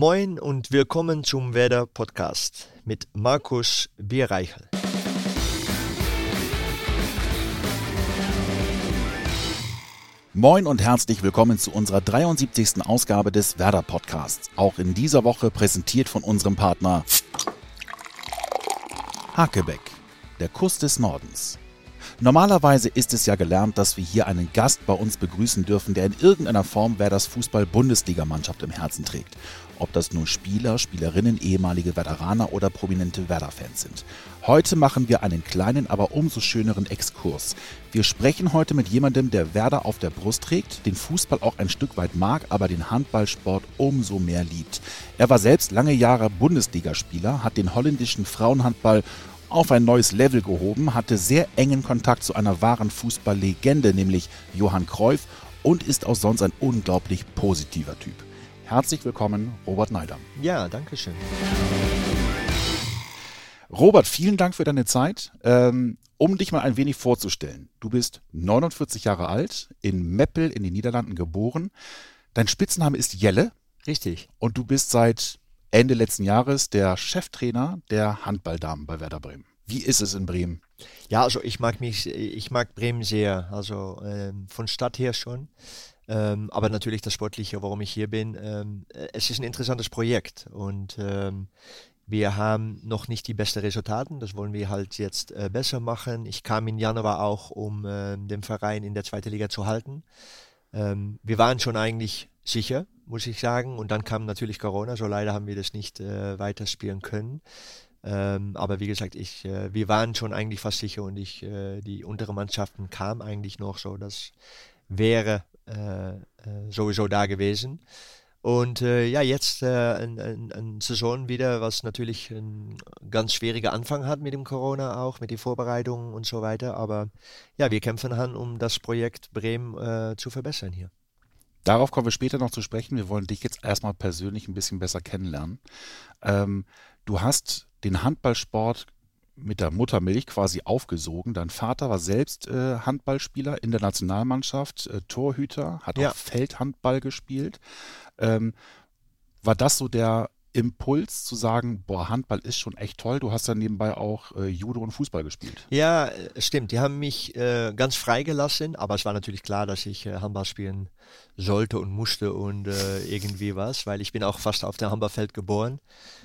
Moin und willkommen zum Werder Podcast mit Markus Bierreichel. Moin und herzlich willkommen zu unserer 73. Ausgabe des Werder Podcasts. Auch in dieser Woche präsentiert von unserem Partner Hakebeck, der Kuss des Nordens. Normalerweise ist es ja gelernt, dass wir hier einen Gast bei uns begrüßen dürfen, der in irgendeiner Form Werders Fußball-Bundesligamannschaft im Herzen trägt. Ob das nur Spieler, Spielerinnen, ehemalige Veteraner oder prominente Werder-Fans sind. Heute machen wir einen kleinen, aber umso schöneren Exkurs. Wir sprechen heute mit jemandem, der Werder auf der Brust trägt, den Fußball auch ein Stück weit mag, aber den Handballsport umso mehr liebt. Er war selbst lange Jahre Bundesligaspieler, hat den holländischen Frauenhandball auf ein neues Level gehoben, hatte sehr engen Kontakt zu einer wahren Fußballlegende, nämlich Johann Cruyff, und ist auch sonst ein unglaublich positiver Typ. Herzlich willkommen, Robert Neidam. Ja, danke schön. Robert, vielen Dank für deine Zeit. Ähm, um dich mal ein wenig vorzustellen. Du bist 49 Jahre alt, in Meppel in den Niederlanden geboren. Dein Spitzname ist Jelle. Richtig. Und du bist seit Ende letzten Jahres der Cheftrainer der Handballdamen bei Werder Bremen. Wie ist es in Bremen? Ja, also ich mag mich, ich mag Bremen sehr. Also ähm, von Stadt her schon. Ähm, aber natürlich das Sportliche, warum ich hier bin. Ähm, es ist ein interessantes Projekt und ähm, wir haben noch nicht die besten Resultate. Das wollen wir halt jetzt äh, besser machen. Ich kam im Januar auch, um äh, den Verein in der zweiten Liga zu halten. Ähm, wir waren schon eigentlich sicher, muss ich sagen. Und dann kam natürlich Corona, so leider haben wir das nicht äh, weiterspielen können. Ähm, aber wie gesagt, ich, äh, wir waren schon eigentlich fast sicher und ich, äh, die unteren Mannschaften kamen eigentlich noch so, das wäre äh, äh, sowieso da gewesen. Und äh, ja, jetzt äh, ein, ein, Saison wieder, was natürlich ein ganz schwieriger Anfang hat mit dem Corona auch, mit den Vorbereitungen und so weiter. Aber ja, wir kämpfen an, um das Projekt Bremen zu verbessern hier. Darauf kommen wir später noch zu sprechen. Wir wollen dich jetzt erstmal persönlich ein bisschen besser kennenlernen. Ähm, du hast den Handballsport mit der Muttermilch quasi aufgesogen. Dein Vater war selbst äh, Handballspieler in der Nationalmannschaft, äh, Torhüter, hat ja. auch Feldhandball gespielt. Ähm, war das so der Impuls zu sagen, boah, Handball ist schon echt toll. Du hast ja nebenbei auch äh, Judo und Fußball gespielt. Ja, äh, stimmt. Die haben mich äh, ganz freigelassen, aber es war natürlich klar, dass ich äh, Handball spielen sollte und musste und äh, irgendwie was, weil ich bin auch fast auf dem Handballfeld geboren.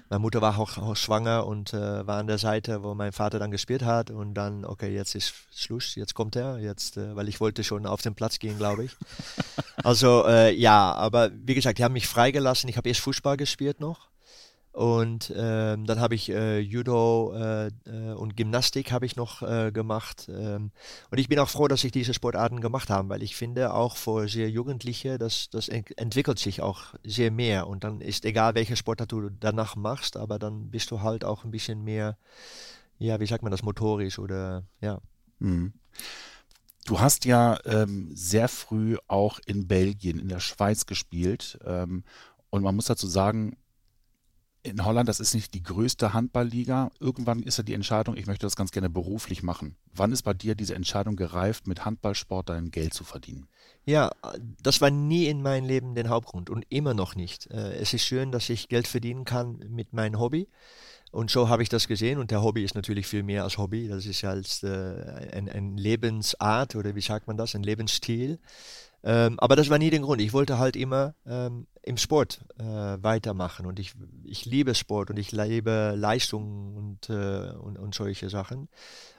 Meine Mutter war auch, auch schwanger und äh, war an der Seite, wo mein Vater dann gespielt hat und dann, okay, jetzt ist Schluss, jetzt kommt er, jetzt, weil ich wollte schon auf den Platz gehen, glaube ich. also ja, aber wie gesagt, die haben mich freigelassen. Ich habe erst Fußball gespielt noch und ähm, dann habe ich äh, Judo äh, äh, und Gymnastik habe ich noch äh, gemacht. Ähm, und ich bin auch froh, dass ich diese Sportarten gemacht habe, weil ich finde auch für sehr Jugendliche, das, das ent entwickelt sich auch sehr mehr. Und dann ist egal, welche Sportart du danach machst, aber dann bist du halt auch ein bisschen mehr, ja, wie sagt man das, motorisch oder ja. Mhm. Du hast ja ähm, sehr früh auch in Belgien, in der Schweiz gespielt. Ähm, und man muss dazu sagen, in Holland, das ist nicht die größte Handballliga. Irgendwann ist ja die Entscheidung, ich möchte das ganz gerne beruflich machen. Wann ist bei dir diese Entscheidung gereift, mit Handballsport dein Geld zu verdienen? Ja, das war nie in meinem Leben der Hauptgrund und immer noch nicht. Äh, es ist schön, dass ich Geld verdienen kann mit meinem Hobby. Und so habe ich das gesehen. Und der Hobby ist natürlich viel mehr als Hobby. Das ist ja als äh, ein, ein Lebensart oder wie sagt man das, ein Lebensstil. Ähm, aber das war nie der Grund. Ich wollte halt immer ähm, im Sport äh, weitermachen und ich, ich liebe Sport und ich liebe Leistung und, äh, und, und solche Sachen.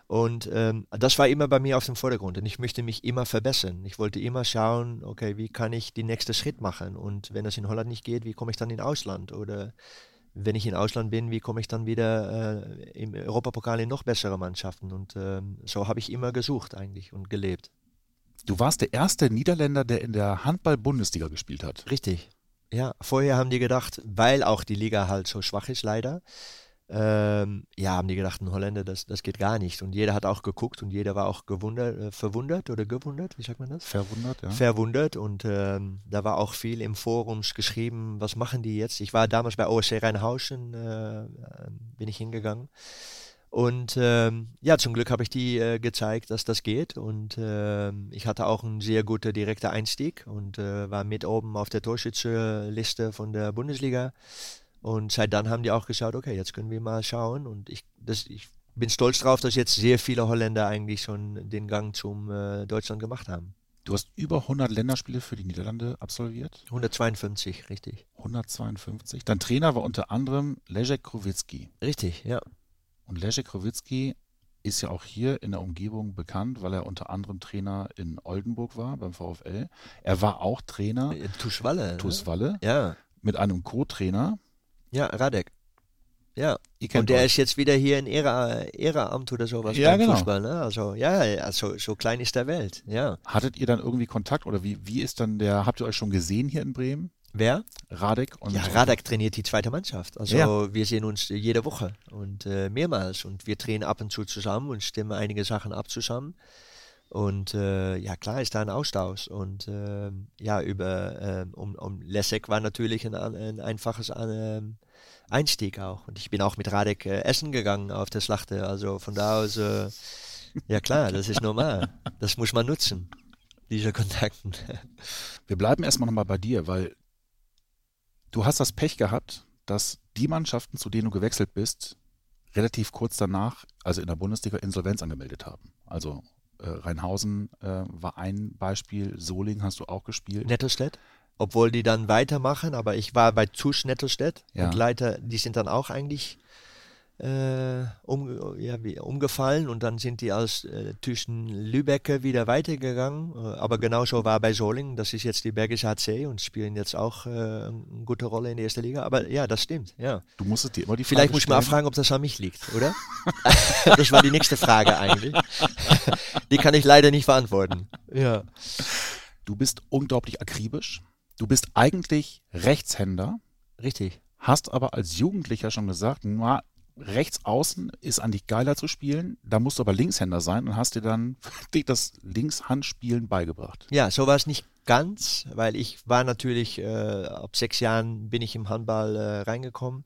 Und ähm, das war immer bei mir auf dem Vordergrund und ich möchte mich immer verbessern. Ich wollte immer schauen, okay, wie kann ich den nächsten Schritt machen und wenn das in Holland nicht geht, wie komme ich dann in Ausland oder wenn ich in Ausland bin, wie komme ich dann wieder äh, im Europapokal in noch bessere Mannschaften und ähm, so habe ich immer gesucht eigentlich und gelebt. Du warst der erste Niederländer, der in der Handball-Bundesliga gespielt hat. Richtig. Ja, vorher haben die gedacht, weil auch die Liga halt so schwach ist leider, ähm, ja, haben die gedacht, ein Holländer, das, das geht gar nicht. Und jeder hat auch geguckt und jeder war auch gewundert, äh, verwundert oder gewundert, wie sagt man das? Verwundert, ja. Verwundert und ähm, da war auch viel im Forums geschrieben, was machen die jetzt? Ich war damals bei OSC Rheinhausen, äh, bin ich hingegangen. Und ähm, ja, zum Glück habe ich die äh, gezeigt, dass das geht. Und ähm, ich hatte auch einen sehr guten direkten Einstieg und äh, war mit oben auf der Torschützenliste von der Bundesliga. Und seit dann haben die auch geschaut, okay, jetzt können wir mal schauen. Und ich, das, ich bin stolz drauf, dass jetzt sehr viele Holländer eigentlich schon den Gang zum äh, Deutschland gemacht haben. Du hast über 100 Länderspiele für die Niederlande absolviert? 152, richtig. 152. Dein Trainer war unter anderem Leszek Krowitzki. Richtig, ja. Und Leszek Krowitzki ist ja auch hier in der Umgebung bekannt, weil er unter anderem Trainer in Oldenburg war beim VfL. Er war auch Trainer. In Tuschwalle. Tuschwalle. Ne? Ja. Mit einem Co-Trainer. Ja, Radek. Ja, und der euch. ist jetzt wieder hier in Ehreramt oder sowas ja, beim genau. Fußball. Ne? Also ja, also, so klein ist der Welt. Ja. Hattet ihr dann irgendwie Kontakt oder wie, wie ist dann der, habt ihr euch schon gesehen hier in Bremen? Wer? Radek. Und ja, Radek trainiert die zweite Mannschaft. Also ja. wir sehen uns jede Woche und äh, mehrmals und wir trainieren ab und zu zusammen und stimmen einige Sachen ab zusammen. Und äh, ja, klar ist da ein Austausch. Und äh, ja, über äh, um, um Lessek war natürlich ein, ein einfaches ähm, Einstieg auch. Und ich bin auch mit Radek äh, essen gegangen auf der Schlachte. Also von da aus, äh, ja klar, das ist normal. Das muss man nutzen, diese Kontakten. Wir bleiben erstmal nochmal bei dir, weil du hast das Pech gehabt, dass die Mannschaften, zu denen du gewechselt bist, relativ kurz danach, also in der Bundesliga, Insolvenz angemeldet haben. Also äh, Rheinhausen äh, war ein Beispiel, Soling hast du auch gespielt. Nettelstedt? obwohl die dann weitermachen, aber ich war bei Tusch Nettelstedt ja. und Leiter, die sind dann auch eigentlich äh, um, ja, wie, umgefallen und dann sind die aus äh, zwischen Lübecke wieder weitergegangen. Äh, aber genauso war bei Solingen, das ist jetzt die Bergische HC und spielen jetzt auch äh, eine gute Rolle in der ersten Liga. Aber ja, das stimmt, ja. Du musstest dir immer die Frage Vielleicht muss ich mal fragen, ob das an mich liegt, oder? das war die nächste Frage eigentlich. die kann ich leider nicht beantworten. Ja. Du bist unglaublich akribisch. Du bist eigentlich Rechtshänder. Richtig. Hast aber als Jugendlicher schon gesagt, na, rechts außen ist eigentlich geiler zu spielen. Da musst du aber Linkshänder sein und hast dir dann das Linkshandspielen beigebracht. Ja, so war es nicht ganz, weil ich war natürlich, äh, ab sechs Jahren bin ich im Handball äh, reingekommen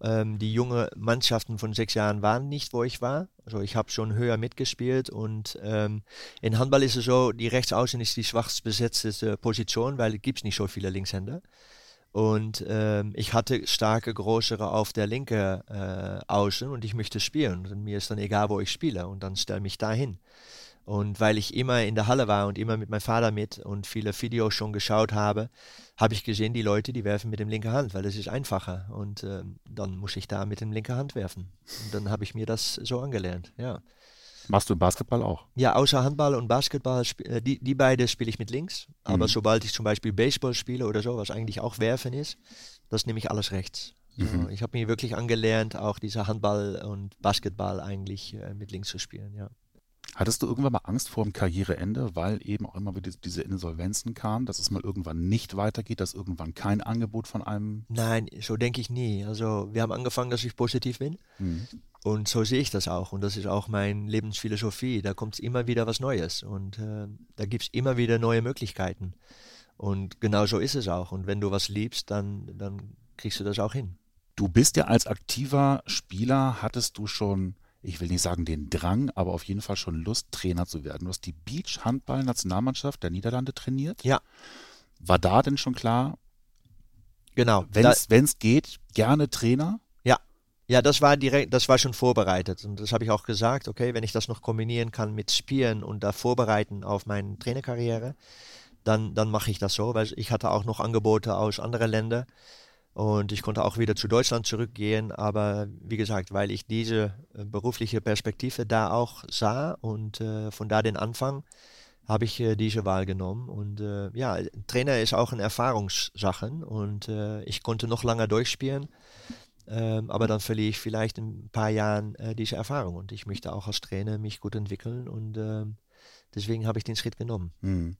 ähm, die junge Mannschaften von sechs Jahren waren nicht, wo ich war. Also ich habe schon höher mitgespielt und ähm, in Handball ist es so, die Rechtsaußen ist die schwachst besetzte Position, weil es gibt nicht so viele Linkshänder. Und ähm, ich hatte starke, größere auf der linken äh, Außen und ich möchte spielen. Und mir ist dann egal, wo ich spiele und dann stelle mich dahin. Und weil ich immer in der Halle war und immer mit meinem Vater mit und viele Videos schon geschaut habe, habe ich gesehen, die Leute, die werfen mit dem linken Hand, weil das ist einfacher. Und äh, dann muss ich da mit dem linken Hand werfen. Und dann habe ich mir das so angelernt, ja. Machst du Basketball auch? Ja, außer Handball und Basketball, äh, die, die beide spiele ich mit links. Aber mhm. sobald ich zum Beispiel Baseball spiele oder so, was eigentlich auch Werfen ist, das nehme ich alles rechts. Mhm. ich habe mir wirklich angelernt, auch diese Handball und Basketball eigentlich äh, mit links zu spielen, ja. Hattest du irgendwann mal Angst vor dem Karriereende, weil eben auch immer wieder diese Insolvenzen kamen, dass es mal irgendwann nicht weitergeht, dass irgendwann kein Angebot von einem. Nein, so denke ich nie. Also wir haben angefangen, dass ich positiv bin. Mhm. Und so sehe ich das auch. Und das ist auch meine Lebensphilosophie. Da kommt immer wieder was Neues. Und äh, da gibt es immer wieder neue Möglichkeiten. Und genau so ist es auch. Und wenn du was liebst, dann, dann kriegst du das auch hin. Du bist ja als aktiver Spieler, hattest du schon ich will nicht sagen den Drang, aber auf jeden Fall schon Lust, Trainer zu werden. Du hast die Beach-Handball-Nationalmannschaft der Niederlande trainiert. Ja. War da denn schon klar? Genau. Wenn es geht, gerne Trainer? Ja. Ja, das war direkt, das war schon vorbereitet. Und das habe ich auch gesagt, okay, wenn ich das noch kombinieren kann mit Spielen und da vorbereiten auf meine Trainerkarriere, dann, dann mache ich das so, weil ich hatte auch noch Angebote aus anderen Ländern. Und ich konnte auch wieder zu Deutschland zurückgehen. Aber wie gesagt, weil ich diese äh, berufliche Perspektive da auch sah und äh, von da den Anfang, habe ich äh, diese Wahl genommen. Und äh, ja, Trainer ist auch eine Erfahrungssache. Und äh, ich konnte noch lange durchspielen. Ähm, aber dann verliere ich vielleicht in ein paar Jahren äh, diese Erfahrung. Und ich möchte auch als Trainer mich gut entwickeln. Und ähm, deswegen habe ich den Schritt genommen. Mhm.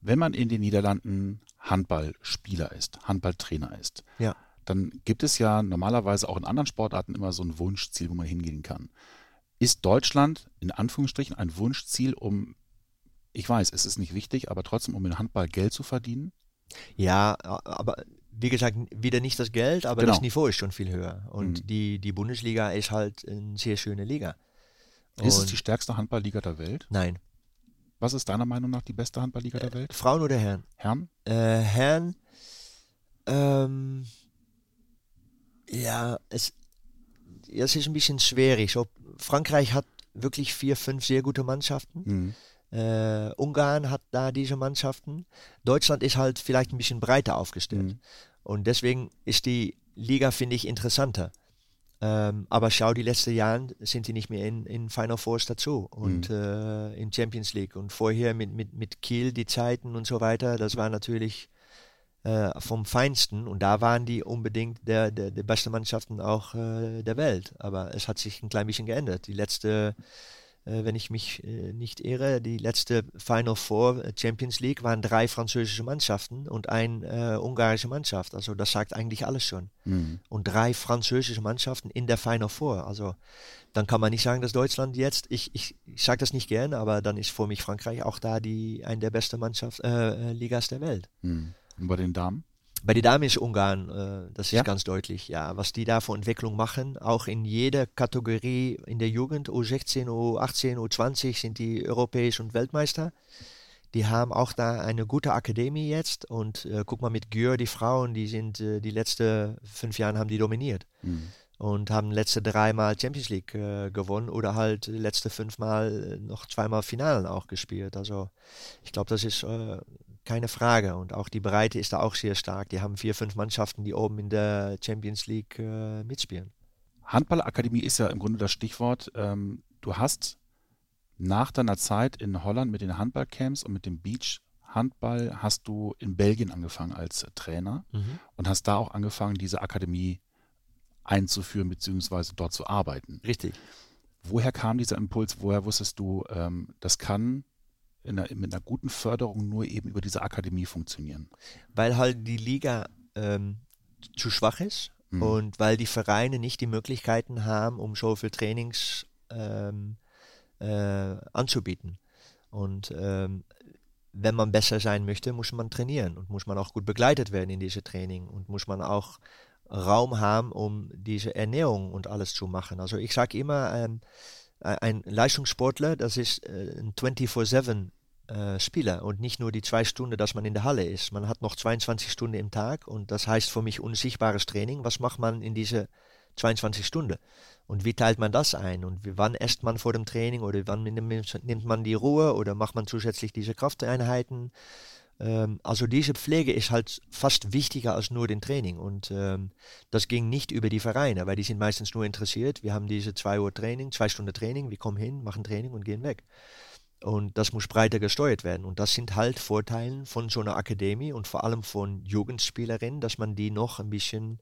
Wenn man in den Niederlanden Handballspieler ist, Handballtrainer ist, ja. dann gibt es ja normalerweise auch in anderen Sportarten immer so ein Wunschziel, wo man hingehen kann. Ist Deutschland in Anführungsstrichen ein Wunschziel, um, ich weiß, es ist nicht wichtig, aber trotzdem, um in Handball Geld zu verdienen? Ja, aber wie gesagt, wieder nicht das Geld, aber Genau. das Niveau ist schon viel höher. Und Mhm. die, die Bundesliga ist halt eine sehr schöne Liga. Ist es Und- die stärkste Handballliga der Welt? Nein. Was ist deiner Meinung nach die beste Handballliga der Welt? Frauen oder Herren? Herren? Äh, Herren, ähm, ja, es, ja, es ist ein bisschen schwierig. So, Frankreich hat wirklich vier, fünf sehr gute Mannschaften. Mhm. Äh, Ungarn hat da diese Mannschaften. Deutschland ist halt vielleicht ein bisschen breiter aufgestellt. Mhm. Und deswegen ist die Liga, finde ich, interessanter. Ähm, aber schau, die letzten Jahre sind die nicht mehr in, in Final Fours dazu und äh, in Champions League. Und vorher mit, mit, mit Kiel die Zeiten und so weiter, das war natürlich äh, vom Feinsten. Und da waren die unbedingt der, der, der beste Mannschaften auch äh, der Welt. Aber es hat sich ein klein bisschen geändert. Die letzte, wenn ich mich äh, nicht irre, die letzte Final Four äh, Champions League waren drei französische Mannschaften und ein äh, ungarische Mannschaft. Also das sagt eigentlich alles schon Mhm. und drei französische Mannschaften in der Final Four. Also dann kann man nicht sagen, dass Deutschland jetzt, ich, ich, ich sage das nicht gern, aber dann ist für mich Frankreich auch da die eine der besten Mannschaft, äh, äh, Ligas der Welt. Mhm. Und bei den Damen? Bei den Damen ist Ungarn, äh, das ist Ja? ganz deutlich, ja, was die da für Entwicklung machen, auch in jeder Kategorie in der Jugend, U16, U18, U20 sind die europäisch und Weltmeister. Die haben auch da eine gute Akademie jetzt und äh, guck mal mit Gür, die Frauen, die sind äh, die letzten fünf Jahre haben die dominiert Mhm. und haben letzte dreimal Champions League äh, gewonnen oder halt letzte fünfmal äh, noch zweimal Finalen auch gespielt. Also ich glaube, das ist äh, keine Frage. Und auch die Breite ist da auch sehr stark. Die haben vier, fünf Mannschaften, die oben in der Champions League äh, mitspielen. Handballakademie ist ja im Grunde das Stichwort. Ähm, du hast nach deiner Zeit in Holland mit den Handballcamps und mit dem Beach Handball hast du in Belgien angefangen als Trainer und hast da auch angefangen, diese Akademie einzuführen bzw. dort zu arbeiten. Richtig. Woher kam dieser Impuls? Woher wusstest du, ähm, das kann einer, mit einer guten Förderung nur eben über diese Akademie funktionieren? Weil halt die Liga ähm, zu schwach ist Mhm. und weil die Vereine nicht die Möglichkeiten haben, um so viel Trainings ähm, äh, anzubieten. Und ähm, wenn man besser sein möchte, muss man trainieren und muss man auch gut begleitet werden in diese Training und muss man auch Raum haben, um diese Ernährung und alles zu machen. Also ich sage immer, ähm, ein Leistungssportler, das ist äh, ein 24-7 äh, Spieler und nicht nur die zwei Stunden, dass man in der Halle ist. Man hat noch 22 Stunden im Tag und das heißt für mich unsichtbares Training. Was macht man in diese 22 Stunden? Und wie teilt man das ein? Und wann esst man vor dem Training oder wann nimmt man die Ruhe oder macht man zusätzlich diese Krafteinheiten? Ähm, also diese Pflege ist halt fast wichtiger als nur den Training. Und ähm, das ging nicht über die Vereine, weil die sind meistens nur interessiert. Wir haben diese zwei Uhr Training, zwei Stunden Training, wir kommen hin, machen Training und gehen weg. Und das muss breiter gesteuert werden. Und das sind halt Vorteile von so einer Akademie und vor allem von Jugendspielerinnen, dass man die noch ein bisschen,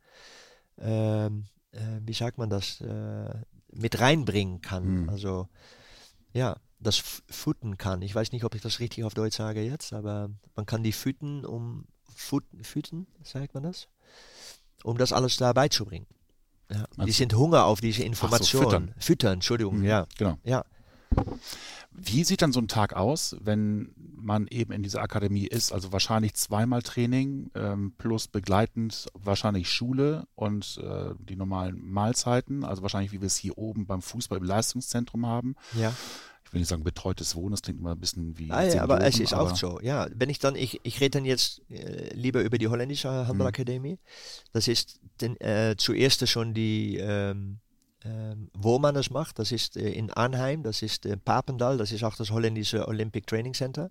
ähm, äh, wie sagt man das, äh, mit reinbringen kann. Mhm. Also ja, das f- fütten kann. Ich weiß nicht, ob ich das richtig auf Deutsch sage jetzt, aber man kann die fütten, um fut, fütten, sagt man das? Um das alles da beizubringen. Ja. Die du- sind Hunger auf diese Information. füttern. füttern, Entschuldigung, Mhm, ja. Genau. Ja. Wie sieht dann so ein Tag aus, wenn man eben in dieser Akademie ist? Also wahrscheinlich zweimal Training ähm, plus begleitend wahrscheinlich Schule und äh, die normalen Mahlzeiten. Also wahrscheinlich, wie wir es hier oben beim Fußball im Leistungszentrum haben. Ja. Ich will nicht sagen betreutes Wohnen, das klingt immer ein bisschen wie. Ah, ja, aber es ist aber- auch so. Ja, wenn ich dann, ich, ich rede dann jetzt äh, lieber über die holländische Handballakademie. Das ist den, äh, zuerst schon die, ähm, ähm, wo man es macht. Das ist äh, in Arnheim, das ist äh, Papendal, das ist auch das holländische Olympic Training Center.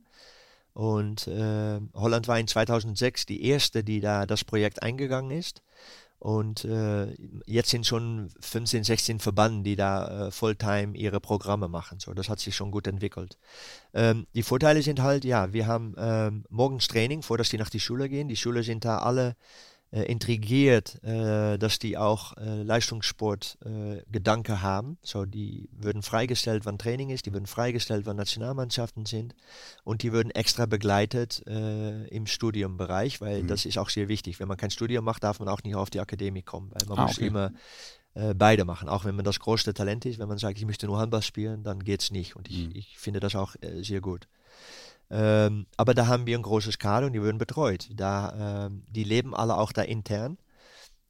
Und äh, Holland war in 2006 die erste, die da das Projekt eingegangen ist. Und äh, jetzt sind schon 15, 16 Verbanden, die da äh, Fulltime ihre Programme machen. So, das hat sich schon gut entwickelt. Ähm, die Vorteile sind halt, ja, wir haben ähm, morgens Training, vor dass die nach die Schule gehen. Die Schüler sind da alle intrigiert, äh, dass die auch äh, Leistungssport äh, Gedanke haben. So, die würden freigestellt, wann Training ist, die würden freigestellt, wann Nationalmannschaften sind und die würden extra begleitet äh, im Studiumbereich, weil Mhm. das ist auch sehr wichtig. Wenn man kein Studium macht, darf man auch nicht auf die Akademie kommen, weil man Ah, muss okay. immer äh, beide machen. Auch wenn man das größte Talent ist, wenn man sagt, ich möchte nur Handball spielen, dann geht es nicht. Und ich, Mhm. ich finde das auch äh, sehr gut. Ähm, aber da haben wir ein großes Kader und die werden betreut. Da, ähm, die leben alle auch da intern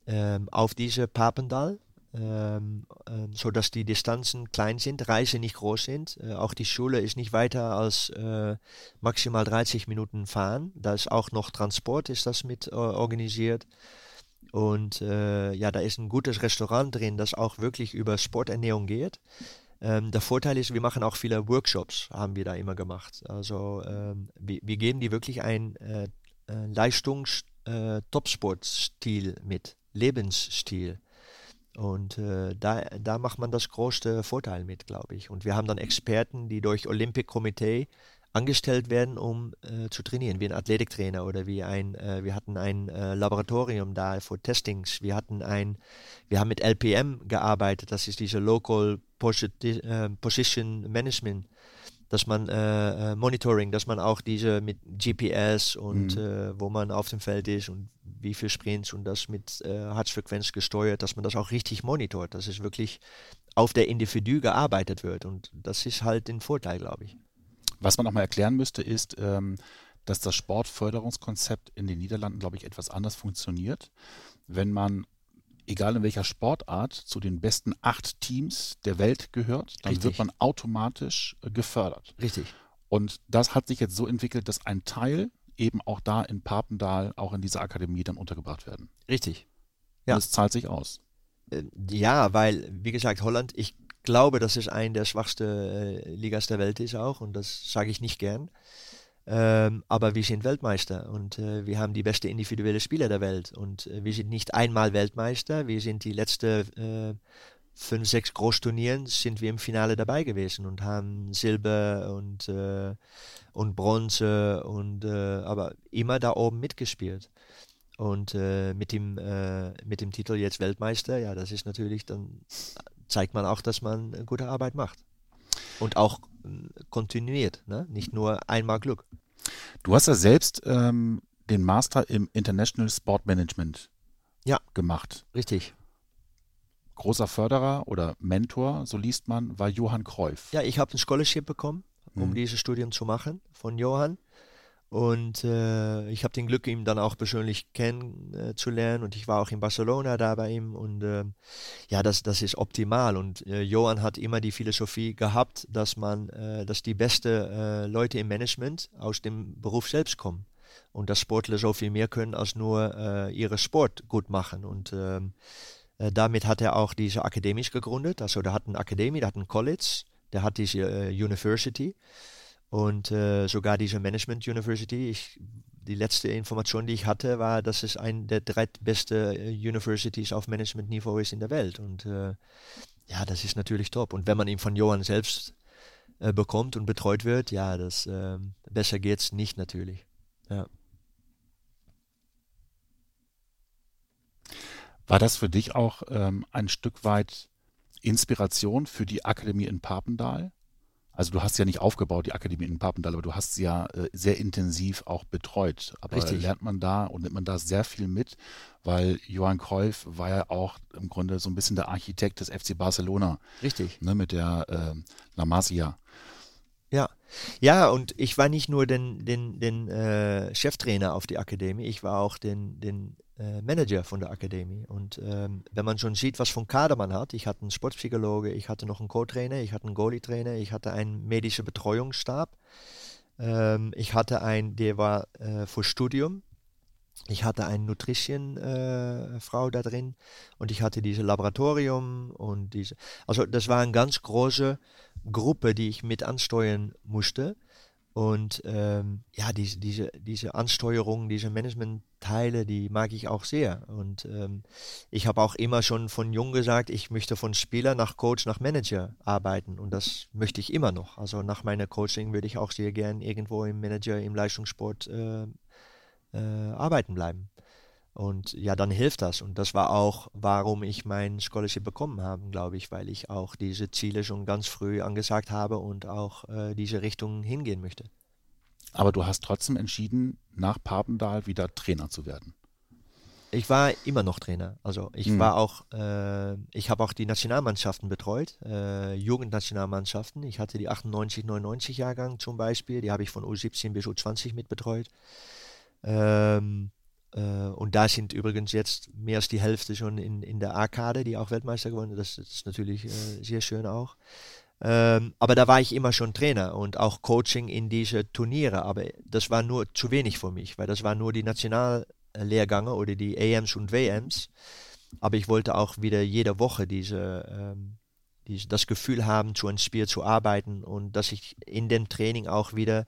ähm, auf diese Papendal, ähm, äh, sodass die Distanzen klein sind, Reise nicht groß sind. Äh, auch die Schule ist nicht weiter als äh, maximal 30 Minuten fahren. Da ist auch noch Transport, ist das mit äh, organisiert. Und äh, ja, da ist ein gutes Restaurant drin, das auch wirklich über Sporternährung geht. Ähm, der Vorteil ist, wir machen auch viele Workshops, haben wir da immer gemacht. Also ähm, wir, wir, geben die wirklich ein äh, äh Leistungs-Topsport-Stil äh, mit, Lebensstil. Und äh, da, da macht man das größte Vorteil mit, glaube ich. Und wir haben dann Experten, die durch Olympic Committee angestellt werden, um äh, zu trainieren, wie ein Athletiktrainer oder wie ein, äh, wir hatten ein äh, Laboratorium da für Testings, wir hatten ein, wir haben mit LPM gearbeitet, das ist diese Local äh, Position Management, dass man äh, äh, Monitoring, dass man auch diese mit GPS und mhm. wo man auf dem Feld ist und wie viel Sprints und das mit Herzfrequenz gesteuert, dass man das auch richtig monitort, dass es wirklich auf der Individu gearbeitet wird und das ist halt ein Vorteil, glaube ich. Was man auch mal erklären müsste, ist, ähm, dass das Sportförderungskonzept in den Niederlanden, glaube ich, etwas anders funktioniert. Wenn man, egal in welcher Sportart, zu den besten acht Teams der Welt gehört, dann Richtig. wird man automatisch äh, gefördert. Richtig. Und das hat sich jetzt so entwickelt, dass ein Teil eben auch da in Papendal, auch in dieser Akademie dann untergebracht werden. Richtig. Ja. Und es zahlt sich aus. Äh, ja, weil, wie gesagt, Holland, ich glaube, dass es eine der schwachsten äh, Ligas der Welt ist auch und das sage ich nicht gern. Ähm, aber wir sind Weltmeister und äh, wir haben die beste individuelle Spieler der Welt und äh, wir sind nicht einmal Weltmeister, wir sind die letzten äh, fünf, sechs Großturnieren sind wir im Finale dabei gewesen und haben Silber und, äh, und Bronze und äh, aber immer da oben mitgespielt. Und äh, mit, dem, mit dem Titel jetzt Weltmeister, ja, das ist natürlich dann zeigt man auch, dass man gute Arbeit macht. Und auch äh, kontinuiert, ne? nicht nur einmal Glück. Du hast ja selbst ähm, den Master im International Sport Management ja, gemacht. Richtig. Großer Förderer oder Mentor, so liest man, war Johann Cruyff. Ja, ich habe ein Scholarship bekommen, um mhm. dieses Studium zu machen von Johann. Und äh, ich habe den Glück, ihn dann auch persönlich kennenzulernen. Und ich war auch in Barcelona da bei ihm. Und äh, ja, das, das ist optimal. Und äh, Johann hat immer die Philosophie gehabt, dass man, äh, dass die besten äh, Leute im Management aus dem Beruf selbst kommen. Und dass Sportler so viel mehr können als nur äh, ihre Sport gut machen. Und ähm, damit hat er auch diese Akademie gegründet. Also der hat eine Akademie, der hat ein College, der hat diese University. Und äh, sogar diese Management University, ich, die letzte Information, die ich hatte, war, dass es eine der drei besten äh, Universities auf Management-Niveau ist in der Welt. Und äh, ja, das ist natürlich top. Und wenn man ihn von Johann selbst äh, bekommt und betreut wird, ja, das ähm, besser geht's nicht natürlich. Ja. War das für dich auch ähm, ein Stück weit Inspiration für die Akademie in Papendal? Also du hast ja nicht aufgebaut, die Akademie in Papendal, aber du hast sie ja äh, sehr intensiv auch betreut. Aber Richtig. lernt man da und nimmt man da sehr viel mit, weil Johann Cruyff war ja auch im Grunde so ein bisschen der Architekt des FC Barcelona. Richtig. Ne, mit der äh, La Masia. Ja, ja, und ich war nicht nur den, den, den äh, Cheftrainer auf die Akademie, ich war auch den, den äh, Manager von der Akademie. Und ähm, wenn man schon sieht, was von Kader man hat, ich hatte einen Sportpsychologe, ich hatte noch einen Co-Trainer, ich hatte einen Goalie-Trainer, ich hatte einen medischen Betreuungsstab, ähm, ich hatte einen, der war äh, für Studium, ich hatte eine Nutrition-Frau äh, da drin und ich hatte dieses Laboratorium und diese, also das war eine ganz große Gruppe, die ich mit ansteuern musste. Und ähm, ja, diese, diese, diese Ansteuerung, diese Management-Teile, die mag ich auch sehr. Und ähm, ich habe auch immer schon von jung gesagt, ich möchte von Spieler nach Coach, nach Manager arbeiten. Und das möchte ich immer noch. Also nach meiner Coaching würde ich auch sehr gern irgendwo im Manager, im Leistungssport äh, äh, arbeiten bleiben. Und ja, dann hilft das. Und das war auch, warum ich mein Scholarship bekommen habe, glaube ich, weil ich auch diese Ziele schon ganz früh angesagt habe und auch äh, diese Richtung hingehen möchte. Aber du hast trotzdem entschieden, nach Papendal wieder Trainer zu werden. Ich war immer noch Trainer. Also ich Mhm. war auch, äh, ich habe auch die Nationalmannschaften betreut, äh, Jugendnationalmannschaften. Ich hatte die 98, 99 Jahrgang zum Beispiel, die habe ich von U17 bis U20 mitbetreut. Ähm, äh, und da sind übrigens jetzt mehr als die Hälfte schon in, in der A-Kade, die auch Weltmeister gewonnen. Das, das ist natürlich äh, sehr schön auch. Ähm, aber da war ich immer schon Trainer und auch Coaching in diese Turniere. Aber das war nur zu wenig für mich, weil das waren nur die Nationallehrgänge oder die AMs und WMs. Aber ich wollte auch wieder jede Woche diese, ähm, diese, das Gefühl haben, zu einem Spiel zu arbeiten und dass ich in dem Training auch wieder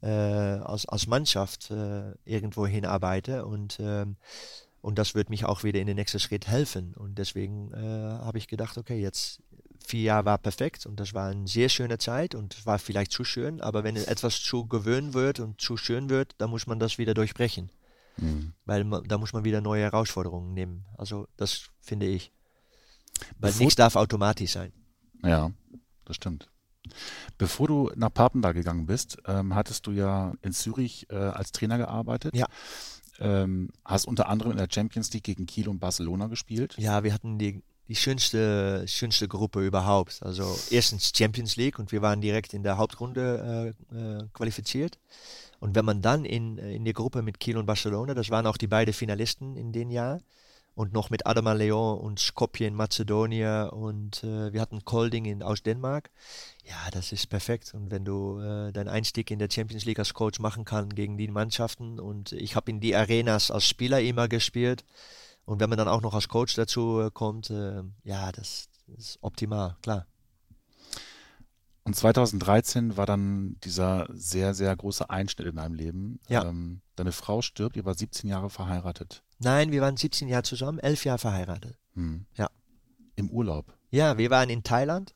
äh, als, als Mannschaft äh, irgendwo hinarbeite und ähm, und das wird mich auch wieder in den nächsten Schritt helfen. Und deswegen äh, habe ich gedacht, okay, jetzt vier Jahre war perfekt und das war eine sehr schöne Zeit und war vielleicht zu schön, aber wenn etwas zu gewöhnt wird und zu schön wird, dann muss man das wieder durchbrechen. Mhm. Weil man, da muss man wieder neue Herausforderungen nehmen. Also das finde ich. Weil Bevor- nichts darf automatisch sein. Ja, das stimmt. Bevor du nach Papendal gegangen bist, ähm, hattest du ja in Zürich äh, als Trainer gearbeitet. Ja. Ähm, hast unter anderem in der Champions League gegen Kiel und Barcelona gespielt. Ja, wir hatten die, die schönste, schönste Gruppe überhaupt. Also erstens Champions League und wir waren direkt in der Hauptrunde äh, äh, qualifiziert. Und wenn man dann in, in die Gruppe mit Kiel und Barcelona, das waren auch die beiden Finalisten in dem Jahr, und noch mit Adama Leon und Skopje in Mazedonien und äh, wir hatten Kolding in, aus Dänemark. Ja, das ist perfekt. Und wenn du äh, deinen Einstieg in der Champions League als Coach machen kannst gegen die Mannschaften und ich habe in die Arenas als Spieler immer gespielt und wenn man dann auch noch als Coach dazu äh, kommt, äh, ja, das, das ist optimal, klar. Und 2013 war dann dieser sehr, sehr große Einschnitt in deinem Leben. Ja. Ähm, deine Frau stirbt, ihr war 17 Jahre verheiratet. Nein, wir waren 17 Jahre zusammen, 11 Jahre verheiratet. Hm. Ja. Im Urlaub. Ja, wir waren in Thailand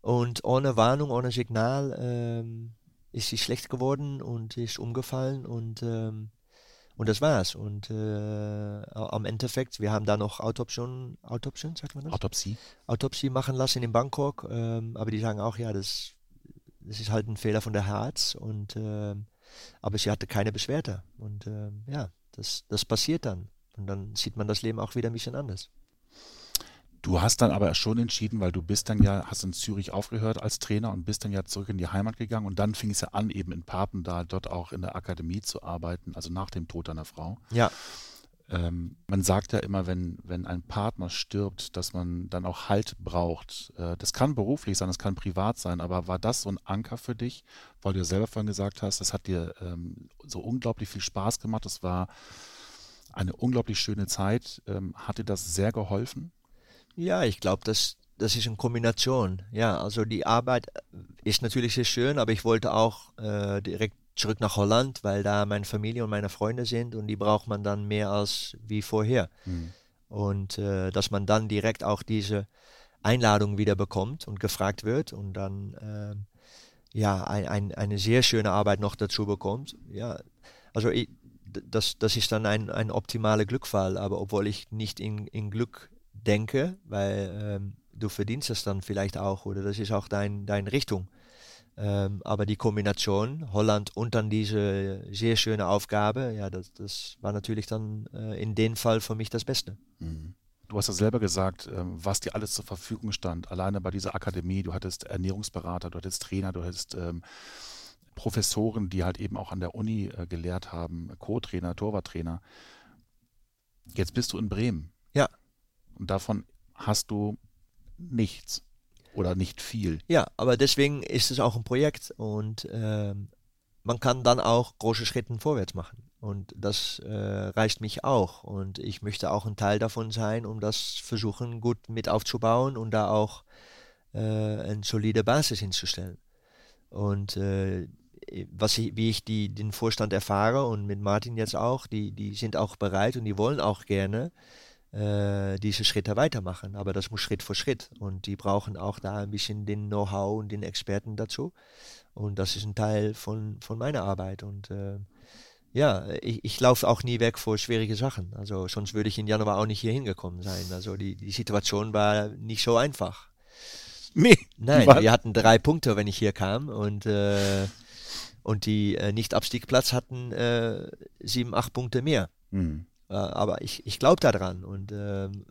und ohne Warnung, ohne Signal ähm, ist sie schlecht geworden und ist umgefallen und, ähm, und das war's. Und äh, am Endeffekt, wir haben da noch Autopsion, Autopsion, sagt man das? Autopsie. Autopsie machen lassen in Bangkok, ähm, aber die sagen auch, ja, das, das ist halt ein Fehler von der Herz und ähm, aber sie hatte keine Beschwerde und ähm, ja, das, das passiert dann und dann sieht man das Leben auch wieder ein bisschen anders. Du hast dann aber schon entschieden, weil du bist dann ja, hast in Zürich aufgehört als Trainer und bist dann ja zurück in die Heimat gegangen und dann fing es ja an, eben in Papendal dort auch in der Akademie zu arbeiten, also nach dem Tod deiner Frau. Ja, Ähm, man sagt ja immer, wenn, wenn ein Partner stirbt, dass man dann auch Halt braucht. Äh, das kann beruflich sein, das kann privat sein, aber war das so ein Anker für dich, weil du ja selber vorhin gesagt hast, das hat dir ähm, so unglaublich viel Spaß gemacht, das war eine unglaublich schöne Zeit. Ähm, hat dir das sehr geholfen? Ja, ich glaube, das, das ist eine Kombination. Ja, also die Arbeit ist natürlich sehr schön, aber ich wollte auch äh, direkt zurück nach Holland, weil da meine Familie und meine Freunde sind und die braucht man dann mehr als wie vorher. Hm. Und äh, dass man dann direkt auch diese Einladung wieder bekommt und gefragt wird und dann ähm, ja ein, ein, eine sehr schöne Arbeit noch dazu bekommt. Ja, also ich, das, das ist dann ein, ein optimaler Glückfall, aber obwohl ich nicht in, in Glück denke, weil ähm, du verdienst es dann vielleicht auch oder das ist auch dein, deine Richtung. Ähm, aber die Kombination Holland und dann diese sehr schöne Aufgabe, ja, das, das war natürlich dann äh, in dem Fall für mich das Beste. Mhm. Du hast ja selber gesagt, ähm, was dir alles zur Verfügung stand. Alleine bei dieser Akademie, du hattest Ernährungsberater, du hattest Trainer, du hattest ähm, Professoren, die halt eben auch an der Uni äh, gelehrt haben, Co-Trainer, Torwarttrainer. Jetzt bist du in Bremen. Ja. Und davon hast du nichts oder nicht viel. Ja, aber deswegen ist es auch ein Projekt und ähm, man kann dann auch große Schritte vorwärts machen. Und das äh, reicht mich auch. Und ich möchte auch ein Teil davon sein, um das versuchen, gut mit aufzubauen und da auch äh, eine solide Basis hinzustellen. Und äh, was ich, wie ich die, den Vorstand erfahre und mit Martin jetzt auch, die, die sind auch bereit und die wollen auch gerne äh, diese Schritte weitermachen. Aber das muss Schritt für Schritt. Und die brauchen auch da ein bisschen den Know-how und den Experten dazu. Und das ist ein Teil von, von meiner Arbeit. Und äh, ja, ich, ich laufe auch nie weg vor schwierige Sachen. Also sonst würde ich im Januar auch nicht hier hingekommen sein. Also die, die Situation war nicht so einfach. Nee. Nein, Was? wir hatten drei Punkte, wenn ich hier kam. Und, äh, und die äh, Nicht-Abstiegplatz hatten äh, sieben, acht Punkte mehr. Mhm. Äh, aber ich, ich glaube daran und ähm,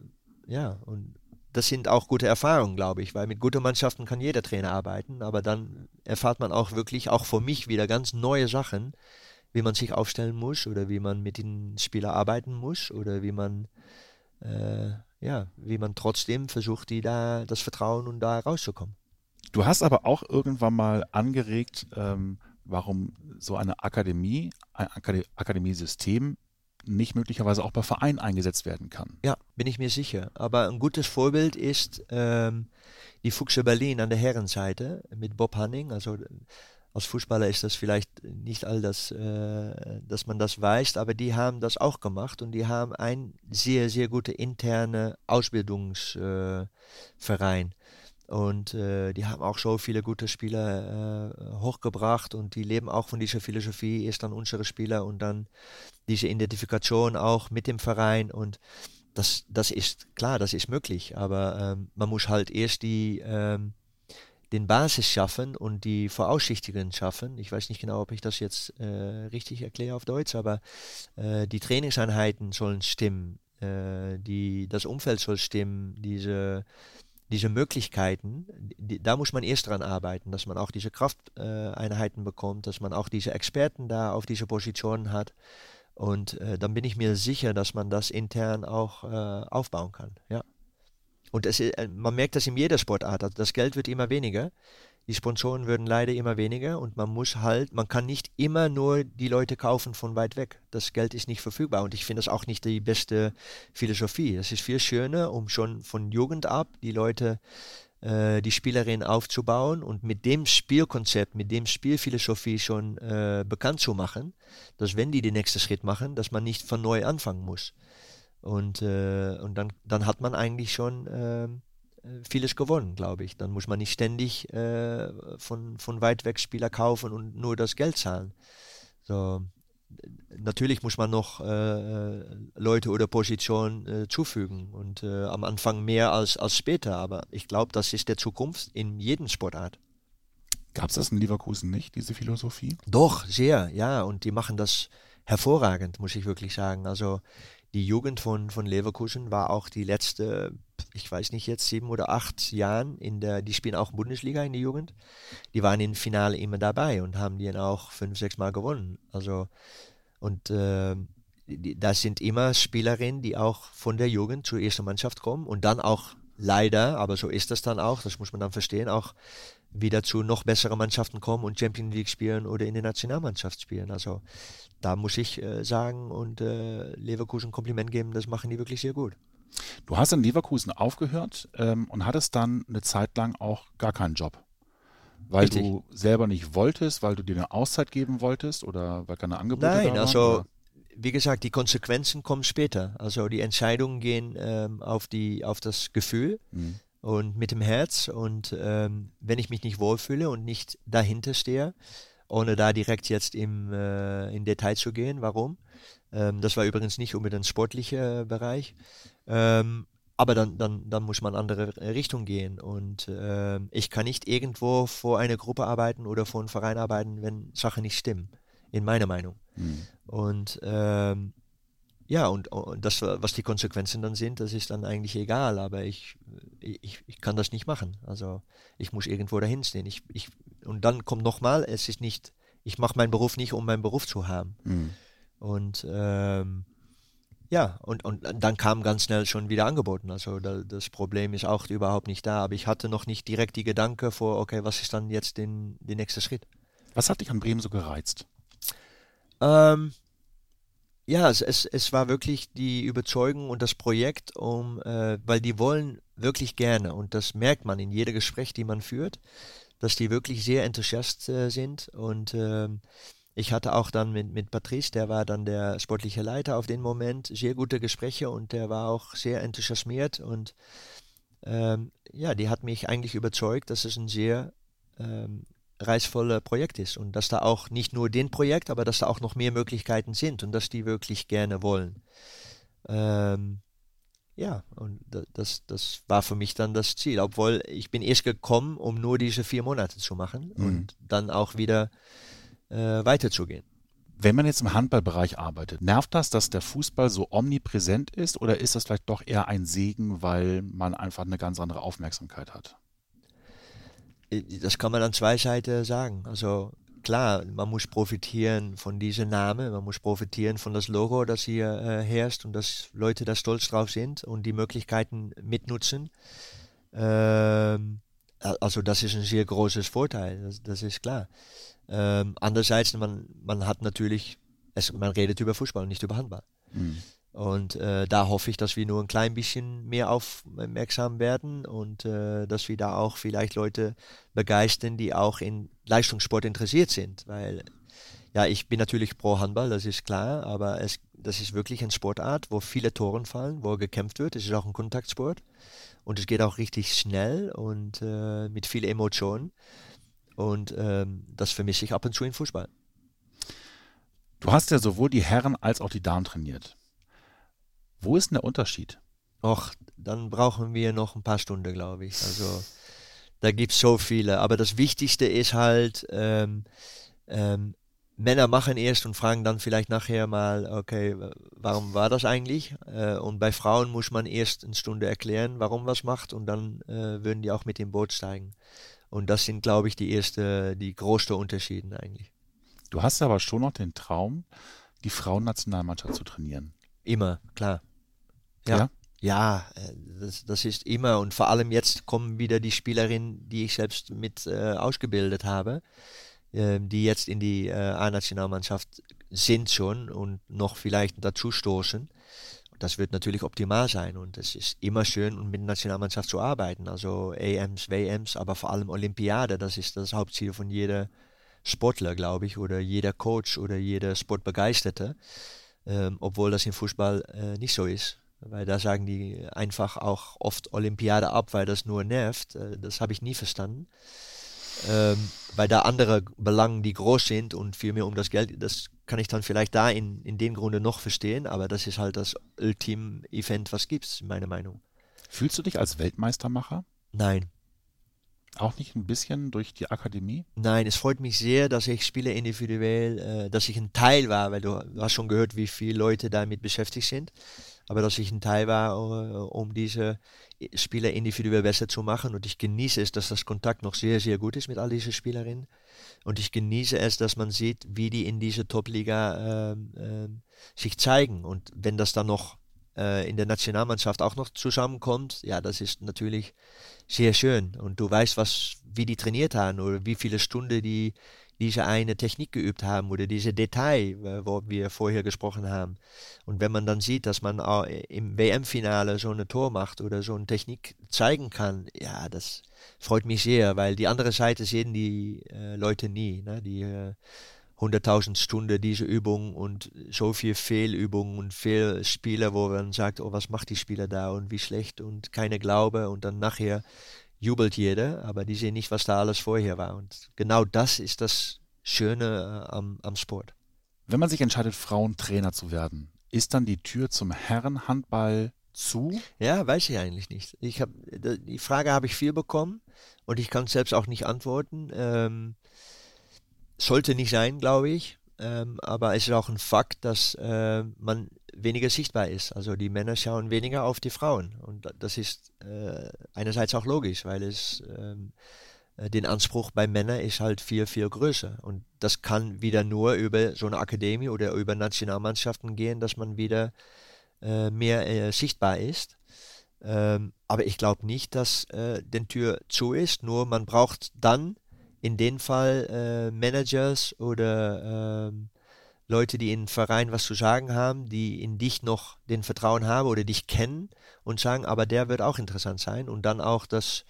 ja, und das sind auch gute Erfahrungen, glaube ich, weil mit guten Mannschaften kann jeder Trainer arbeiten, aber dann erfahrt man auch wirklich, auch für mich wieder ganz neue Sachen, wie man sich aufstellen muss oder wie man mit den Spielern arbeiten muss oder wie man äh, ja, wie man trotzdem versucht, die da das Vertrauen und da rauszukommen. Du hast aber auch irgendwann mal angeregt, ähm, warum so eine Akademie, ein Akademiesystem nicht möglicherweise auch bei Vereinen eingesetzt werden kann. Ja, bin ich mir sicher. Aber ein gutes Vorbild ist ähm, die Fuchse Berlin an der Herrenseite mit Bob Hanning. Also als Fußballer ist das vielleicht nicht all das, äh, dass man das weiß, aber die haben das auch gemacht und die haben ein sehr, sehr gute interne Ausbildungsverein. Äh, und äh, die haben auch so viele gute Spieler äh, hochgebracht und die leben auch von dieser Philosophie, erst dann unsere Spieler und dann diese Identifikation auch mit dem Verein. Und das, das ist klar, das ist möglich, aber ähm, man muss halt erst die, ähm, den Basis schaffen und die Voraussichtigen schaffen. Ich weiß nicht genau, ob ich das jetzt äh, richtig erkläre auf Deutsch, aber äh, die Trainingseinheiten sollen stimmen, äh, die, das Umfeld soll stimmen, diese diese Möglichkeiten, die, da muss man erst dran arbeiten, dass man auch diese Krafteinheiten bekommt, dass man auch diese Experten da auf diese Positionen hat. Und äh, dann bin ich mir sicher, dass man das intern auch äh, aufbauen kann. Ja. Und es, äh, man merkt das in jeder Sportart. Also das Geld wird immer weniger. Die Sponsoren würden leider immer weniger und man muss halt, man kann nicht immer nur die Leute kaufen von weit weg. Das Geld ist nicht verfügbar und ich finde das auch nicht die beste Philosophie. Es ist viel schöner, um schon von Jugend ab die Leute, äh, die Spielerin aufzubauen und mit dem Spielkonzept, mit dem Spielphilosophie schon äh, bekannt zu machen, dass wenn die den nächsten Schritt machen, dass man nicht von neu anfangen muss. Und, äh, und dann, dann hat man eigentlich schon ähm, äh, vieles gewonnen, glaube ich. Dann muss man nicht ständig äh, von, von weit weg Spieler kaufen und nur das Geld zahlen. So, natürlich muss man noch äh, Leute oder Positionen äh, zufügen und äh, am Anfang mehr als, als später, aber ich glaube, das ist der Zukunft in jedem Sportart. Gab es das in Leverkusen nicht, diese Philosophie? Doch, sehr, ja, und die machen das hervorragend, muss ich wirklich sagen. Also die Jugend von, von Leverkusen war auch die letzte, ich weiß nicht jetzt, sieben oder acht Jahren in der, die spielen auch Bundesliga in der Jugend. Die waren im Finale immer dabei und haben die dann auch fünf, sechs Mal gewonnen. Also, und äh, das sind immer Spielerinnen, die auch von der Jugend zur ersten Mannschaft kommen und dann auch leider, aber so ist das dann auch, das muss man dann verstehen, auch wieder zu noch besseren Mannschaften kommen und Champions League spielen oder in der Nationalmannschaft spielen. Also da muss ich äh, sagen und äh, Leverkusen Kompliment geben, das machen die wirklich sehr gut. Du hast in Leverkusen aufgehört ähm, und hattest dann eine Zeit lang auch gar keinen Job. Weil Richtig. du selber nicht wolltest, weil du dir eine Auszeit geben wolltest oder weil keine Angebote Nein, da waren? also oder? wie gesagt, die Konsequenzen kommen später. Also die Entscheidungen gehen ähm, auf, die, auf das Gefühl. Mhm und mit dem Herz. Und ähm, wenn ich mich nicht wohlfühle und nicht dahinter stehe, ohne da direkt jetzt im äh, in Detail zu gehen, warum? Ähm, das war übrigens nicht unbedingt ein sportlicher Bereich. Ähm, aber dann, dann, dann muss man andere Richtung gehen. Und äh, ich kann nicht irgendwo vor einer Gruppe arbeiten oder vor einem Verein arbeiten, wenn Sachen nicht stimmen, in meiner Meinung. Mhm. Und ähm, ja, und, und, das, was die Konsequenzen dann sind, das ist dann eigentlich egal, aber ich, ich, ich kann das nicht machen. Also ich muss irgendwo dahin stehen. Ich, ich, und dann kommt nochmal, es ist nicht, ich mache meinen Beruf nicht, um meinen Beruf zu haben. Mhm. Und ähm, ja, und, und dann kam ganz schnell schon wieder angeboten. Also da, das Problem ist auch überhaupt nicht da, aber ich hatte noch nicht direkt die Gedanke vor, okay, was ist dann jetzt den, der nächste Schritt? Was hat dich an Bremen so gereizt? Ähm, ja, es, es, es war wirklich die Überzeugung und das Projekt, um, äh, weil die wollen wirklich gerne und das merkt man in jedem Gespräch, die man führt, dass die wirklich sehr enthusiast äh, sind und äh, ich hatte auch dann mit, mit Patrice, der war dann der sportliche Leiter auf den Moment, sehr gute Gespräche und der war auch sehr enthusiasmiert und ähm, ja, die hat mich eigentlich überzeugt, dass es ein sehr ähm, reizvolle Projekt ist und dass da auch nicht nur den Projekt, aber dass da auch noch mehr Möglichkeiten sind und dass die wirklich gerne wollen. Ähm, ja, und das, das war für mich dann das Ziel, obwohl ich bin erst gekommen, um nur diese vier Monate zu machen mhm. und dann auch wieder äh, weiterzugehen. Wenn man jetzt im Handballbereich arbeitet, nervt das, dass der Fußball so omnipräsent ist oder ist das vielleicht doch eher ein Segen, weil man einfach eine ganz andere Aufmerksamkeit hat? Äh, das kann man an zwei Seiten sagen. Also klar, man muss profitieren von diesem Namen, man muss profitieren von das Logo, das hier äh, herrscht und dass Leute da stolz drauf sind und die Möglichkeiten mitnutzen. Ähm, also das ist ein sehr großes Vorteil, das, das ist klar. Ähm, andererseits, man, man hat natürlich, es, man redet über Fußball, nicht über Handball. Mhm. Und äh, da hoffe ich, dass wir nur ein klein bisschen mehr aufmerksam werden und äh, dass wir da auch vielleicht Leute begeistern, die auch in Leistungssport interessiert sind. Weil, ja, ich bin natürlich pro Handball, das ist klar, aber es, das ist wirklich eine Sportart, wo viele Toren fallen, wo gekämpft wird. Es ist auch ein Kontaktsport und es geht auch richtig schnell und äh, mit viel Emotionen. Und ähm, das vermisse ich ab und zu im Fußball. Du hast ja sowohl die Herren als auch die Damen trainiert. Wo ist denn der Unterschied? Och, dann brauchen wir noch ein paar Stunden, glaube ich. Also da gibt es so viele. Aber das Wichtigste ist halt, ähm, ähm, Männer machen erst und fragen dann vielleicht nachher mal, okay, warum war das eigentlich? Äh, und bei Frauen muss man erst eine Stunde erklären, warum was macht und dann äh, würden die auch mit dem Boot steigen. Und das sind, glaube ich, die erste, die größten Unterschiede eigentlich. Du hast aber schon noch den Traum, die Frauennationalmannschaft zu trainieren. Immer, klar. Ja. Ja, ja äh, das, das, ist immer. Und vor allem jetzt kommen wieder die Spielerinnen, die ich selbst mit äh, ausgebildet habe, äh, die jetzt in die äh, A-Nationalmannschaft sind schon und noch vielleicht dazu stoßen das wird natürlich optimal sein und es ist immer schön, mit der Nationalmannschaft zu arbeiten. Also EMs, WMs, aber vor allem Olympiade, das ist das Hauptziel von jeder Sportler, glaube ich, oder jeder Coach oder jeder Sportbegeisterte, ähm, obwohl das im Fußball äh, nicht so ist. Weil da sagen die einfach auch oft Olympiade ab, weil das nur nervt. Äh, das habe ich nie verstanden. Ähm, weil da andere Belangen, die groß sind und viel mehr um das Geld, das kann ich dann vielleicht da in, in dem Grunde noch verstehen, aber das ist halt das Ultim-Event, was gibt's, meine Meinung. Fühlst du dich als Weltmeistermacher? Nein. Auch nicht ein bisschen durch die Akademie? Nein, es freut mich sehr, dass ich spiele individuell, äh, dass ich ein Teil war, weil du, du hast schon gehört, wie viele Leute damit beschäftigt sind aber dass ich ein Teil war, äh, um diese Spieler individuell besser zu machen. Und ich genieße es, dass das Kontakt noch sehr, sehr gut ist mit all diesen Spielerinnen. Und ich genieße es, dass man sieht, wie die in dieser Top-Liga ähm, ähm, sich zeigen. Und wenn das dann noch äh, in der Nationalmannschaft auch noch zusammenkommt, ja, das ist natürlich sehr schön. Und du weißt, was, wie die trainiert haben oder wie viele Stunden die diese eine Technik geübt haben oder diese Detail, wo wir vorher gesprochen haben. Und wenn man dann sieht, dass man auch im WM-Finale so eine Tor macht oder so eine Technik zeigen kann, ja, das freut mich sehr, weil die andere Seite sehen die äh, Leute nie. Ne? Die äh, 100.000 Stunden diese Übung und so viel Fehlübungen und Fehlspieler, wo man sagt, oh, was macht die Spieler da und wie schlecht und keine Glaube und dann nachher jubelt jeder, aber die sehen nicht, was da alles vorher war. Und genau das ist das Schöne äh, am, am Sport. Wenn man sich entscheidet, Frauentrainer zu werden, ist dann die Tür zum Herrenhandball zu? Ja, weiß ich eigentlich nicht. Ich hab, die Frage habe ich viel bekommen und ich kann es selbst auch nicht antworten. Ähm, sollte nicht sein, glaube ich. Ähm, aber es ist auch ein Fakt, dass äh, man weniger sichtbar ist. Also die Männer schauen weniger auf die Frauen. Und das ist äh, einerseits auch logisch, weil es ähm, äh, den Anspruch bei Männern ist halt viel, viel größer. Und das kann wieder nur über so eine Akademie oder über Nationalmannschaften gehen, dass man wieder äh, mehr äh, sichtbar ist. Ähm, aber ich glaube nicht, dass äh, die Tür zu ist, nur man braucht dann in dem Fall äh, Managers oder ähm, Leute, die in Verein was zu sagen haben, die in dich noch den Vertrauen haben oder dich kennen und sagen, aber der wird auch interessant sein und dann auch das,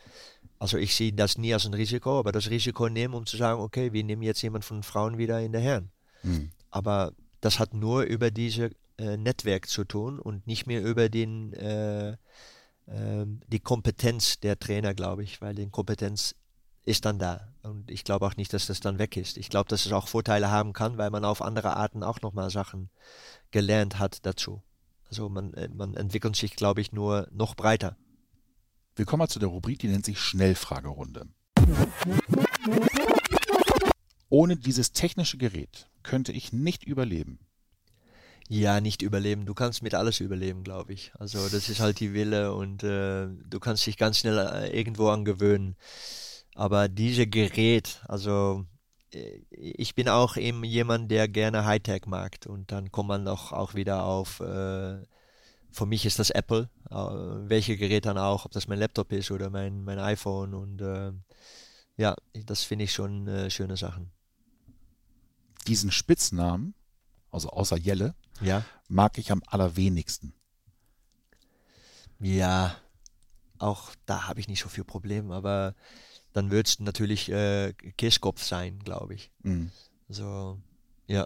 also ich sehe das nie als ein Risiko, aber das Risiko nehmen, um zu sagen, okay, wir nehmen jetzt jemand von Frauen wieder in der Herren. Mhm. Aber das hat nur über diese äh, Netzwerk zu tun und nicht mehr über den äh, äh, die Kompetenz der Trainer, glaube ich, weil die Kompetenz ist dann da. Und ich glaube auch nicht, dass das dann weg ist. Ich glaube, dass es auch Vorteile haben kann, weil man auf andere Arten auch nochmal Sachen gelernt hat dazu. Also man, äh, man entwickelt sich, glaube ich, nur noch breiter. Wir kommen mal zu der Rubrik, die nennt sich Schnellfragerunde. Ohne dieses technische Gerät könnte ich nicht überleben. Ja, nicht überleben. Du kannst mit alles überleben, glaube ich. Also das ist halt die Wille und äh, du kannst dich ganz schnell äh, irgendwo angewöhnen. Aber diese Gerät, also äh, ich bin auch eben jemand, der gerne Hightech mag und dann kommt man doch auch wieder auf, äh, für mich ist das Apple, äh, welche Gerät dann auch, ob das mein Laptop ist oder mein, mein iPhone und äh, ja, das finde ich schon äh, schöne Sachen. Diesen Spitznamen, also außer Jelle, ja. mag ich am allerwenigsten. Ja, auch da habe ich nicht so viel Problem, aber dann wird es natürlich äh, Kirschkopf sein, glaube ich. Mhm. So, ja.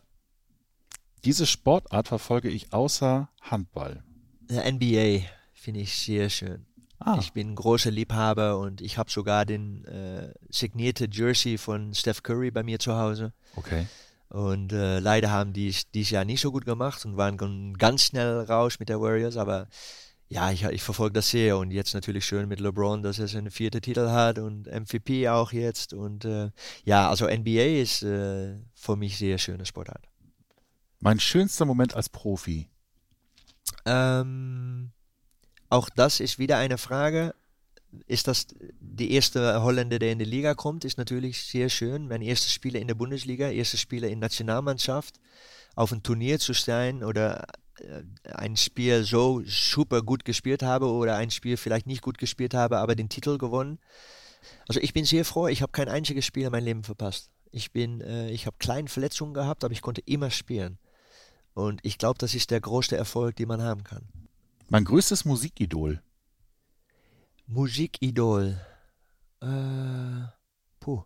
Diese Sportart verfolge ich außer Handball. NBA finde ich sehr schön. Ah. Ich bin ein großer Liebhaber und ich habe sogar den äh, signierte Jersey von Steph Curry bei mir zu Hause. Okay. Und äh, leider haben die dieses Jahr nicht so gut gemacht und waren ganz schnell raus mit der Warriors, aber ja, ich, ich verfolge das sehr und jetzt natürlich schön mit LeBron, dass er seinen vierten Titel hat und MVP auch jetzt und äh, ja, also NBA ist äh, für mich sehr schöne Sportart. Mein schönster Moment als Profi? Ähm, auch das ist wieder eine Frage. Ist das die erste Holländer, der in die Liga kommt, ist natürlich sehr schön. Mein erstes Spieler in der Bundesliga, erste Spieler in Nationalmannschaft, auf ein Turnier zu sein oder ein Spiel so super gut gespielt habe oder ein Spiel vielleicht nicht gut gespielt habe, aber den Titel gewonnen. Also ich bin sehr froh, ich habe kein einziges Spiel in meinem Leben verpasst. Ich bin, äh, ich habe kleine Verletzungen gehabt, aber ich konnte immer spielen. Und ich glaube, das ist der größte Erfolg, den man haben kann. Mein größtes Musikidol. Musikidol. Äh, puh.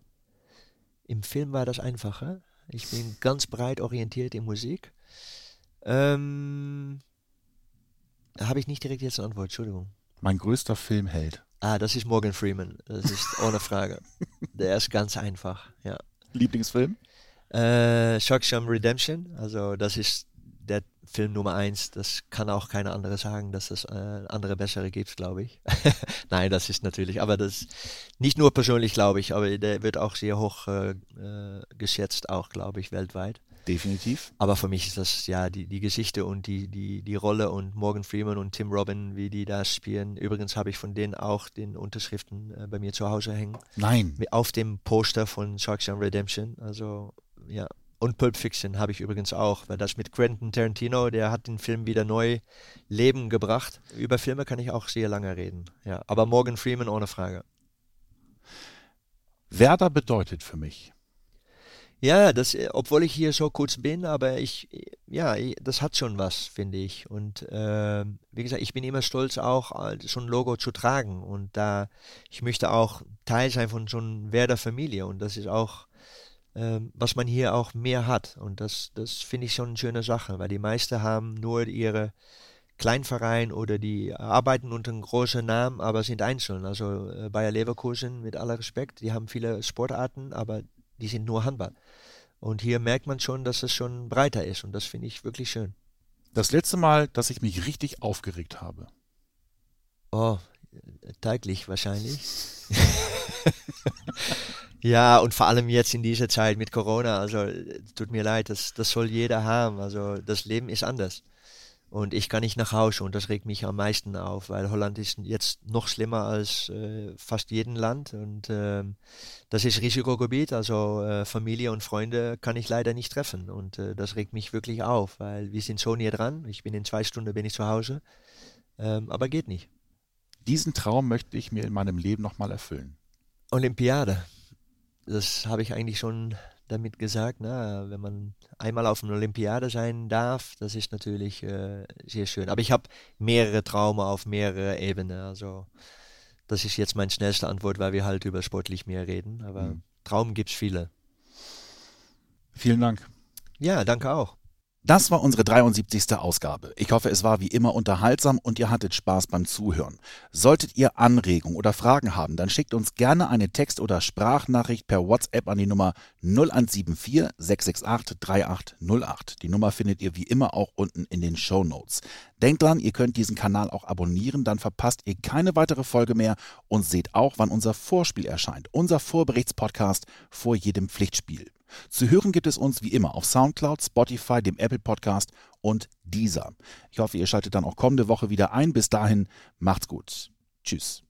Im Film war das einfacher. Ich bin ganz breit orientiert in Musik. Ähm, Habe ich nicht direkt jetzt eine Antwort, Entschuldigung. Mein größter Filmheld. Ah, das ist Morgan Freeman. Das ist ohne Frage. Der ist ganz einfach, ja. Lieblingsfilm? Äh, Shawshank Redemption. Also das ist der Film Nummer eins. Das kann auch keiner andere sagen, dass es äh, andere bessere gibt, glaube ich. Nein, das ist natürlich, aber das nicht nur persönlich, glaube ich, aber der wird auch sehr hoch äh, äh geschätzt, auch glaube ich, weltweit. Definitiv. Aber für mich ist das ja die, die Geschichte und die, die, die Rolle und Morgan Freeman und Tim Robin, wie die da spielen. Übrigens habe ich von denen auch den Unterschriften äh, bei mir zu Hause hängen. Nein. Auf dem Poster von Sharksham Redemption. Also, ja. Und Pulp Fiction habe ich übrigens auch, weil das mit Quentin Tarantino, der hat den Film wieder neu Leben gebracht. Über Filme kann ich auch sehr lange reden. Ja, aber Morgan Freeman ohne Frage. Werder bedeutet für mich ja, das, äh, obwohl ich hier so kurz bin, aber ich, ja, das hat schon was, finde ich. Und äh, wie gesagt, ich bin immer stolz, auch so ein Logo zu tragen. Und da, ich möchte auch Teil sein von so einer Werder-Familie. Und das ist auch, äh, was man hier auch mehr hat. Und das, das finde ich schon eine schöne Sache, weil die meisten haben nur ihre Kleinverein oder die arbeiten unter einem großen Namen, aber sind einzeln. Also äh, Bayer Leverkusen, mit aller Respekt, die haben viele Sportarten, aber die sind nur Handball. Und hier merkt man schon, dass es schon breiter ist und das finde ich wirklich schön. Das letzte Mal, dass ich mich richtig aufgeregt habe. Oh, täglich wahrscheinlich. ja, und vor allem jetzt in dieser Zeit mit Corona. Also, tut mir leid, das, das soll jeder haben. Also, das Leben ist anders. Und ich kann nicht nach Hause und das regt mich am meisten auf, weil Holland ist jetzt noch schlimmer als äh, fast jeden Land und äh, das ist Risikogebiet, also äh, Familie und Freunde kann ich leider nicht treffen und äh, das regt mich wirklich auf, weil wir sind so näher dran. Ich bin in zwei Stunden bin ich zu Hause, ähm, aber geht nicht. Diesen Traum möchte ich mir in meinem Leben nochmal erfüllen. Olympiade, das habe ich eigentlich schon damit gesagt, na, wenn man einmal auf einer Olympiade sein darf, das ist natürlich äh, sehr schön. Aber ich habe mehrere Traume auf mehrere Ebenen. Also das ist jetzt meine schnellste Antwort, weil wir halt über sportlich mehr reden. Aber mhm. Traum gibt es viele. Vielen Dank. Ja, danke auch. Das war unsere 73. Ausgabe. Ich hoffe, es war wie immer unterhaltsam und ihr hattet Spaß beim Zuhören. Solltet ihr Anregungen oder Fragen haben, dann schickt uns gerne eine Text- oder Sprachnachricht per WhatsApp an die Nummer 0174 668 3808. Die Nummer findet ihr wie immer auch unten in den Show Notes. Denkt dran, ihr könnt diesen Kanal auch abonnieren, dann verpasst ihr keine weitere Folge mehr und seht auch, wann unser Vorspiel erscheint, unser Vorberichtspodcast vor jedem Pflichtspiel. Zu hören gibt es uns wie immer auf Soundcloud, Spotify, dem Apple Podcast und dieser. Ich hoffe, ihr schaltet dann auch kommende Woche wieder ein. Bis dahin, macht's gut. Tschüss.